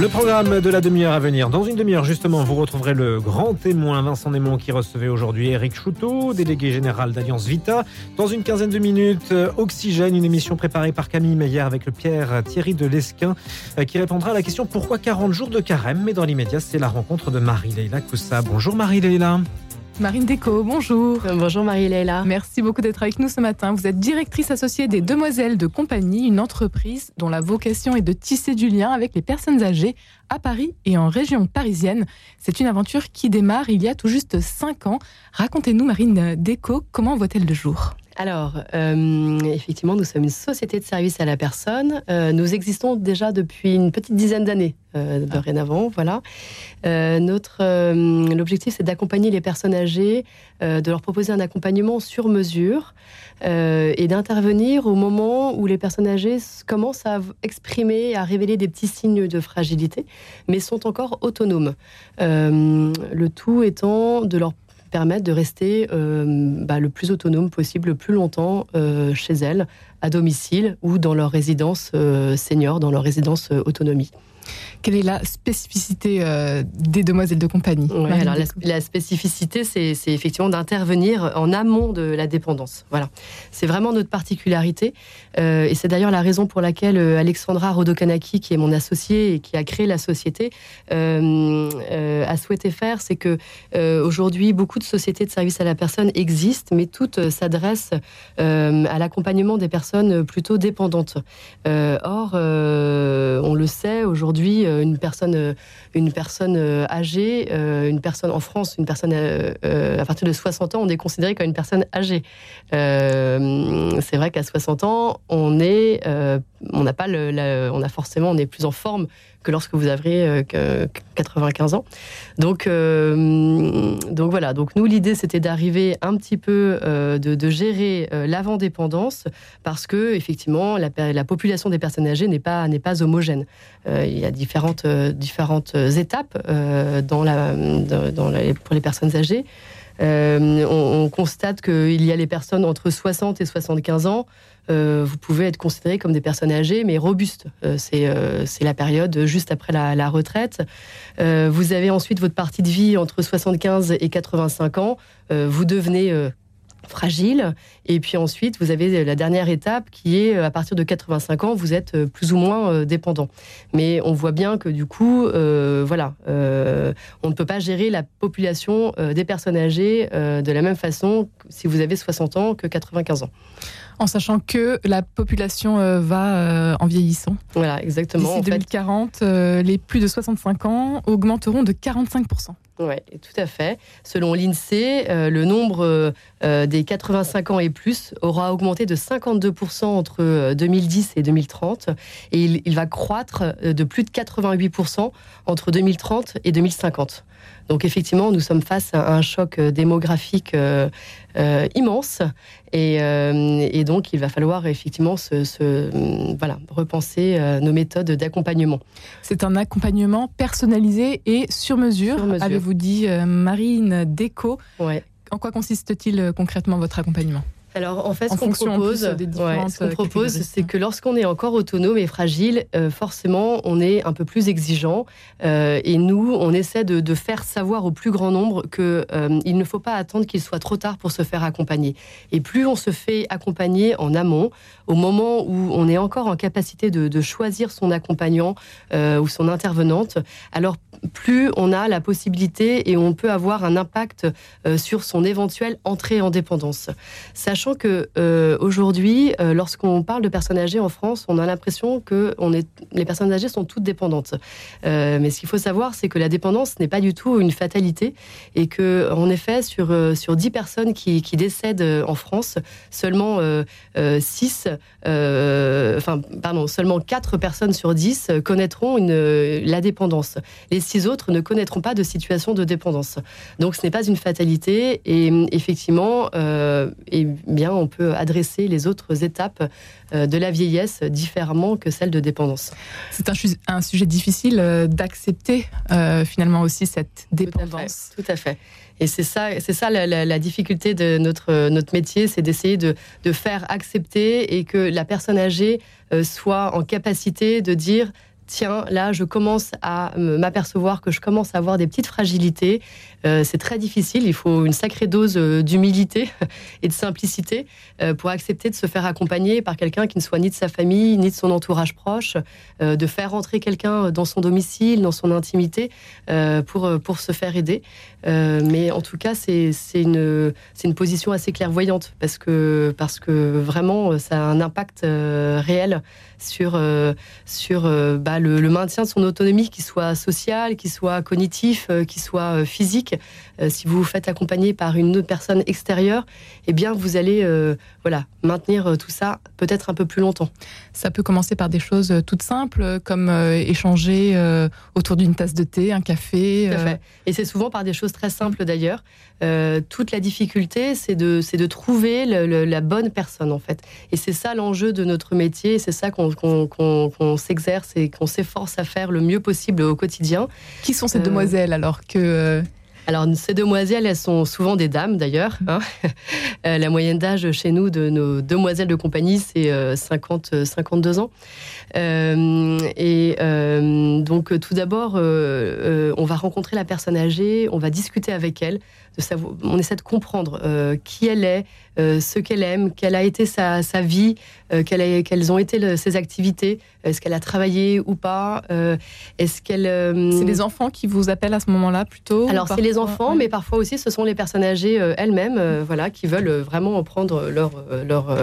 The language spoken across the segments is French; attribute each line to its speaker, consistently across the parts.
Speaker 1: Le programme de la demi-heure à venir. Dans une demi-heure, justement, vous retrouverez le grand témoin Vincent Némon qui recevait aujourd'hui Eric Chouteau, délégué général d'Alliance Vita. Dans une quinzaine de minutes, Oxygène, une émission préparée par Camille Meyer avec le Pierre Thierry de Lesquin euh, qui répondra à la question pourquoi 40 jours de carême? Mais dans l'immédiat, c'est la rencontre de Marie-Leila Koussa. Bonjour Marie-Leila.
Speaker 2: Marine Déco, bonjour.
Speaker 3: Euh, bonjour Marie-Léla.
Speaker 2: Merci beaucoup d'être avec nous ce matin. Vous êtes directrice associée des Demoiselles de Compagnie, une entreprise dont la vocation est de tisser du lien avec les personnes âgées à Paris et en région parisienne. C'est une aventure qui démarre il y a tout juste 5 ans. Racontez-nous, Marine Déco, comment voit-elle le jour?
Speaker 3: Alors, euh, effectivement, nous sommes une société de services à la personne. Euh, nous existons déjà depuis une petite dizaine d'années, euh, dorénavant. Voilà. notre l'objectif, c'est d'accompagner les personnes âgées, de leur proposer un accompagnement sur mesure et d'intervenir au moment où les personnes âgées commencent à exprimer, à révéler des petits signes de fragilité, mais sont encore autonomes. le tout étant de leur permettre de rester euh, bah, le plus autonome possible, le plus longtemps euh, chez elles, à domicile ou dans leur résidence euh, senior, dans leur résidence autonomie.
Speaker 2: Quelle est la spécificité euh, des demoiselles de compagnie
Speaker 3: alors la, spécificité, c'est effectivement d'intervenir en amont de la dépendance. Voilà, c'est vraiment notre particularité, euh, et c'est d'ailleurs la raison pour laquelle euh, Alexandra Rodokanaki, qui est mon associée et qui a créé la société, a souhaité faire, c'est que aujourd'hui beaucoup de sociétés de services à la personne existent, mais toutes s'adressent à l'accompagnement des personnes plutôt dépendantes. or, on le sait aujourd'hui euh, une personne, euh, une personne euh, âgée, une personne en France, une personne à partir de 60 ans, on est considéré comme une personne âgée. c'est vrai qu'à 60 ans, on est, on n'a pas on a forcément, on est plus en forme que lorsque vous avez 95 ans. Donc, donc voilà. Donc nous, l'idée, c'était d'arriver un petit peu de, gérer l'avant-dépendance parce que effectivement, la, la, population des personnes âgées n'est pas pas homogène. il y a différentes, euh, différentes étapes euh, dans la, dans pour les personnes âgées. Euh, on, constate qu'il y a les personnes entre 60 et 75 ans. Vous pouvez être considéré comme des personnes âgées, mais robustes. c'est la période juste après la, retraite. vous avez ensuite votre partie de vie entre 75 et 85 ans. vous devenez fragile. Et puis ensuite, vous avez la dernière étape qui est euh, à partir de 85 ans, vous êtes euh, plus ou moins euh, dépendant. Mais on voit bien que du coup, voilà, on ne peut pas gérer la population des personnes âgées de la même façon si vous avez 60 ans que 95 ans.
Speaker 2: En sachant que la population va en vieillissant.
Speaker 3: Voilà, exactement.
Speaker 2: D'ici 2040, les plus de 65 ans augmenteront de 45%
Speaker 3: oui, tout à fait. Selon l'INSEE, euh, le nombre euh, euh, des 85 ans et plus aura augmenté de 52% entre 2010 et 2030 et il, il va croître de plus de 88% entre 2030 et 2050. Donc effectivement, nous sommes face à un choc euh, démographique euh, euh, immense et, donc il va falloir effectivement se, voilà, repenser nos méthodes d'accompagnement.
Speaker 2: C'est un accompagnement personnalisé et sur mesure, avez-vous dit Marine Déco.
Speaker 3: Ouais.
Speaker 2: En quoi consiste-t-il concrètement votre accompagnement?
Speaker 3: Alors en fait, ce qu'on propose, euh, propose, c'est que lorsqu'on est encore autonome et fragile, euh, forcément, on est un peu plus exigeant. Euh, et nous, on essaie de, faire savoir au plus grand nombre que il ne faut pas attendre qu'il soit trop tard pour se faire accompagner. Et plus on se fait accompagner en amont, au moment où on est encore en capacité de, de choisir son accompagnant ou son intervenante, alors plus on a la possibilité et on peut avoir un impact sur son éventuelle entrée en dépendance. Sachant Sachant que euh, aujourd'hui, euh, lorsqu'on parle de personnes âgées en France, on a l'impression que les personnes âgées sont toutes dépendantes. Euh, mais ce qu'il faut savoir, c'est que la dépendance n'est pas du tout une fatalité et que, en effet, sur sur 10 personnes qui, décèdent en France, seulement 6, enfin, pardon, seulement 4 personnes sur 10 connaîtront la dépendance. Les 6 autres ne connaîtront pas de situation de dépendance. Donc, ce n'est pas une fatalité et effectivement, bien on peut adresser les autres étapes euh, de la vieillesse différemment que celle de dépendance.
Speaker 2: C'est un, sujet difficile euh, d'accepter euh, finalement aussi cette dépendance.
Speaker 3: Tout à fait. Et c'est ça, c'est ça la, difficulté de notre, notre métier, c'est d'essayer de, faire accepter et que la personne âgée soit en capacité de dire tiens, là, je commence à m'apercevoir que je commence à avoir des petites fragilités. Euh, c'est très difficile. Il faut une sacrée dose euh, d'humilité et de simplicité euh, pour accepter de se faire accompagner par quelqu'un qui ne soit ni de sa famille, ni de son entourage proche, de faire rentrer quelqu'un dans son domicile, dans son intimité, pour, pour se faire aider. mais en tout cas, c'est une, une position assez clairvoyante parce que, parce que vraiment, ça a un impact réel sur, euh, sur euh, bah, le, maintien de son autonomie, qui soit sociale, qui soit cognitif, euh, qui soit physique. si vous vous faites accompagner par une autre personne extérieure, eh bien, vous allez voilà, maintenir tout ça peut-être un peu plus longtemps.
Speaker 2: Ça peut commencer par des choses toutes simples, comme échanger autour d'une tasse de thé, un café.
Speaker 3: Et c'est souvent par des choses très simples d'ailleurs. toute la difficulté, c'est de, de trouver la bonne personne en fait. Et c'est ça l'enjeu de notre métier, c'est ça qu'on qu'on s'exerce et qu'on s'efforce à faire le mieux possible au quotidien.
Speaker 2: Qui sont ces euh, demoiselles alors que euh,
Speaker 3: alors, ces demoiselles, elles sont souvent des dames d'ailleurs. Hein. Euh, la moyenne d'âge chez nous de nos demoiselles de compagnie, c'est 50, 52 ans. et donc, tout d'abord, on va rencontrer la personne âgée, on va discuter avec elle, de savoir, on essaie de comprendre qui elle est, euh, ce qu'elle aime, quelle a été sa, vie, euh, quelles ont été ses activités, est-ce qu'elle a travaillé ou pas, euh, est-ce qu'elle...
Speaker 2: C'est les enfants qui vous appellent à ce moment-là plutôt
Speaker 3: Alors c'est les enfants, mais parfois aussi ce sont les personnes âgées elles-mêmes, voilà, qui veulent vraiment prendre leur, leur,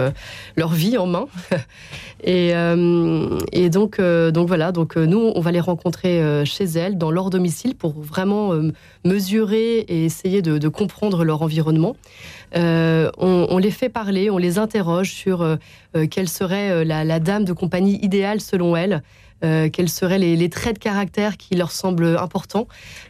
Speaker 3: leur vie en main. et, et donc, donc voilà, donc nous on va les rencontrer chez elles, dans leur domicile, pour vraiment mesurer et essayer de, de comprendre leur environnement. Euh, on, les fait parler, on les interroge sur euh, euh, quelle serait la, dame de compagnie idéale selon elle. quels seraient les, traits de caractère qui leur semblent importants.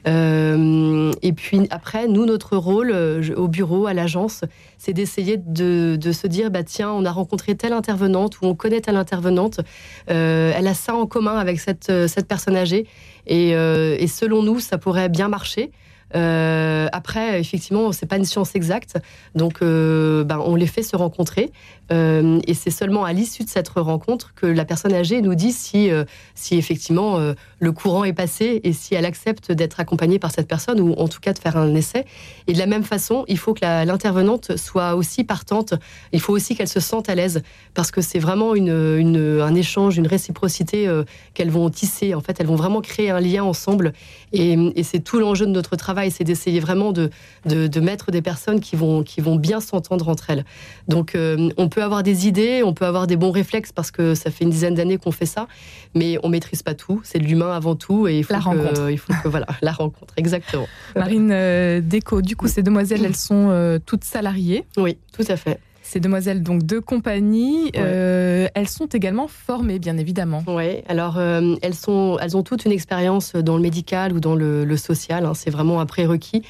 Speaker 3: et puis après, nous, notre rôle au bureau, à l'agence, c'est d'essayer de, se dire, bah, tiens, on a rencontré telle intervenante ou on connaît telle intervenante, elle a ça en commun avec cette, personne âgée, et selon nous, ça pourrait bien marcher. Euh, après, effectivement, c'est pas une science exacte, donc euh, ben, on les fait se rencontrer, euh, et c'est seulement à l'issue de cette rencontre que la personne âgée nous dit si, si effectivement le courant est passé et si elle accepte d'être accompagnée par cette personne ou en tout cas de faire un essai. Et de la même façon, il faut que l'intervenante soit aussi partante. Il faut aussi qu'elle se sente à l'aise parce que c'est vraiment un échange, une réciprocité qu'elles vont tisser. En fait, elles vont vraiment créer un lien ensemble, et c'est tout l'enjeu de notre travail c'est d'essayer vraiment de, de, mettre des personnes qui vont, qui vont bien s'entendre entre elles. Donc, euh, on peut avoir des idées, on peut avoir des bons réflexes parce que ça fait une dizaine d'années qu'on fait ça, mais on maîtrise pas tout. C'est de l'humain avant tout, et il faut
Speaker 2: la rencontre.
Speaker 3: Il faut que voilà, la rencontre, exactement.
Speaker 2: Marine euh, Déco, du coup, ces demoiselles, elles sont euh, toutes salariées.
Speaker 3: Oui, tout à fait.
Speaker 2: Ces demoiselles donc de compagnie, euh, elles sont également formées, bien évidemment.
Speaker 3: Oui, alors euh, elles, sont, elles ont toute une expérience dans le médical ou dans le, social. Hein, c'est vraiment un prérequis.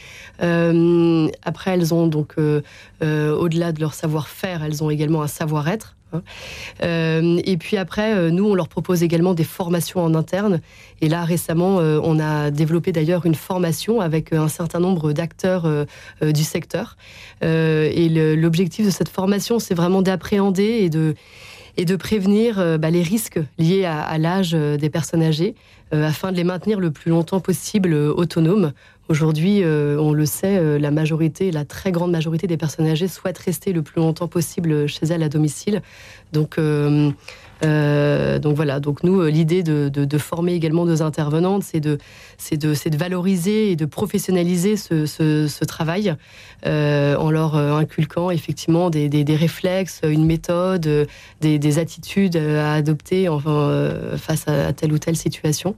Speaker 3: Euh, après, elles ont donc, au-delà de leur savoir-faire, elles ont également un savoir-être. Hein. Euh, et puis après, euh, nous, on leur propose également des formations en interne. Et là, récemment, euh, on a développé d'ailleurs une formation avec un certain nombre d'acteurs du secteur. et l'objectif de cette formation, c'est vraiment d'appréhender et de, et de prévenir bah, les risques liés à, à l'âge des personnes âgées, afin de les maintenir le plus longtemps possible autonomes Aujourd'hui, euh, on le sait, euh, la majorité, la très grande majorité des personnes âgées souhaitent rester le plus longtemps possible chez elles à domicile. Donc, euh, donc voilà, donc nous, euh, l'idée de, former également nos intervenantes, c'est de, de, de valoriser et de professionnaliser ce, travail euh, en leur inculquant effectivement des, des, réflexes, une méthode, des, des attitudes à adopter face à, telle ou telle situation.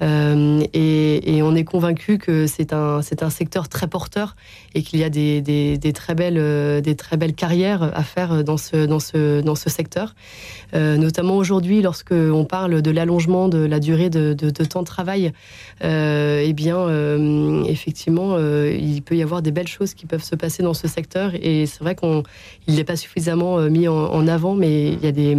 Speaker 3: Et, on est convaincu que c'est un, un secteur très porteur et qu'il y a des, des, très belles, des très belles carrières à faire dans ce, dans ce, dans ce secteur, notamment aujourd'hui, lorsque on parle de l'allongement de la durée de, temps de travail, euh, eh bien, euh, effectivement, euh, il peut y avoir des belles choses qui peuvent se passer dans ce secteur. Et c'est vrai qu'il n'est pas suffisamment mis en, avant, mais il y a des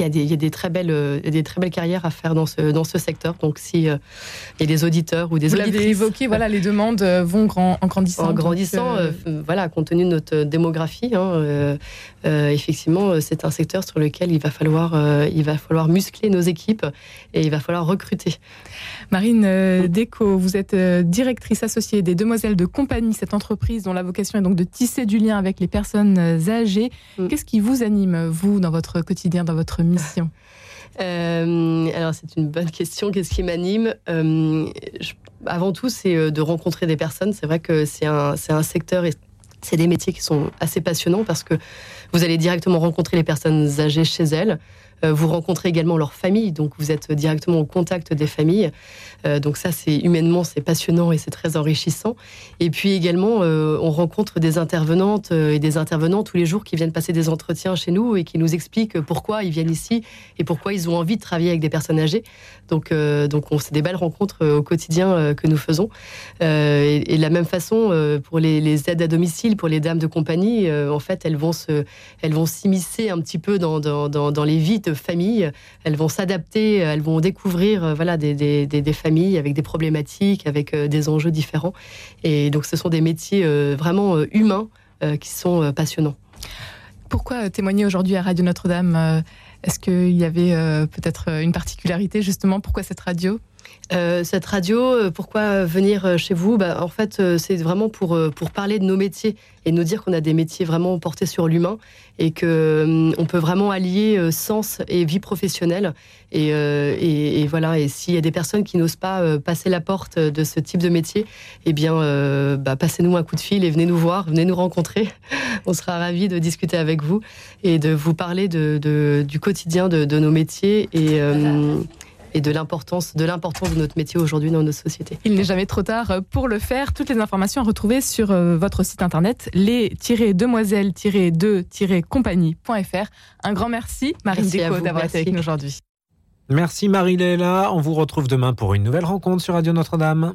Speaker 3: il y, a des, il y a des très belles, des très belles carrières à faire dans ce, dans ce secteur. Donc, si il y a des auditeurs ou des
Speaker 2: Vous
Speaker 3: auditrices...
Speaker 2: l'avez évoqué, voilà, les demandes vont grand, en grandissant.
Speaker 3: En grandissant, euh, voilà, compte tenu de notre démographie, hein, euh, euh, effectivement, c'est un secteur sur lequel il va falloir, euh, il va falloir muscler nos équipes et il va falloir recruter.
Speaker 2: Marine euh, Déco, vous êtes euh, directrice associée des Demoiselles de Compagnie, cette entreprise dont la vocation est donc de tisser du lien avec les personnes euh, âgées.
Speaker 3: Mm.
Speaker 2: Qu'est-ce qui vous anime, vous, dans votre quotidien, dans votre mission
Speaker 3: Euh, alors c'est une bonne question. Qu'est-ce qui m'anime? Euh, Avant tout, c'est euh, de rencontrer des personnes. C'est vrai que c'est un, c'est un secteur et c'est des métiers qui sont assez passionnants parce que vous allez directement rencontrer les personnes âgées chez elles. Euh, Vous rencontrez également leur famille, donc vous êtes directement au contact des familles. Euh, donc ça, c'est humainement, c'est passionnant et c'est très enrichissant. Et puis également, euh, on rencontre des intervenantes et des intervenants tous les jours qui viennent passer des entretiens chez nous et qui nous expliquent pourquoi ils viennent ici et pourquoi ils ont envie de travailler avec des personnes âgées. Donc, donc on c'est des belles rencontres au quotidien que nous faisons. Et, de la même façon, pour les, aides à domicile, pour les dames de compagnie, en fait, elles vont elles vont s'immiscer un petit peu dans, dans, les vies famille. Elles vont s'adapter, elles vont découvrir euh, voilà, des, des, des, des familles avec des problématiques, avec euh, des enjeux différents. Et donc, ce sont des métiers euh, vraiment euh, humains euh, qui sont euh, passionnants.
Speaker 2: Pourquoi euh, témoigner aujourd'hui à Radio Notre-Dame euh, Est-ce qu'il y avait euh, peut-être euh, une particularité, justement? Pourquoi cette radio?
Speaker 3: Euh, cette radio, euh, pourquoi venir euh, chez vous? Bah, En fait, c'est vraiment pour, pour parler de nos métiers et nous dire qu'on a des métiers vraiment portés sur l'humain et que euh, on peut vraiment allier sens et vie professionnelle. Et, et, voilà. Et s'il y a des personnes qui n'osent pas passer la porte de ce type de métier, eh bien, bah, passez-nous un coup de fil et venez nous voir, venez nous rencontrer. on sera ravis de discuter avec vous et de vous parler de, de- du quotidien de, nos métiers et euh, et de l'importance de l'importance de notre métier aujourd'hui dans nos sociétés.
Speaker 2: Il n'est jamais trop tard euh, pour le faire. Toutes les informations à retrouver sur euh, votre site internet les-demoiselles-2-compagnie.fr. Un grand merci,
Speaker 3: à
Speaker 2: Déco, d'avoir été avec nous aujourd'hui.
Speaker 1: Merci Marie-Léla. On vous retrouve demain pour une nouvelle rencontre sur Radio Notre-Dame.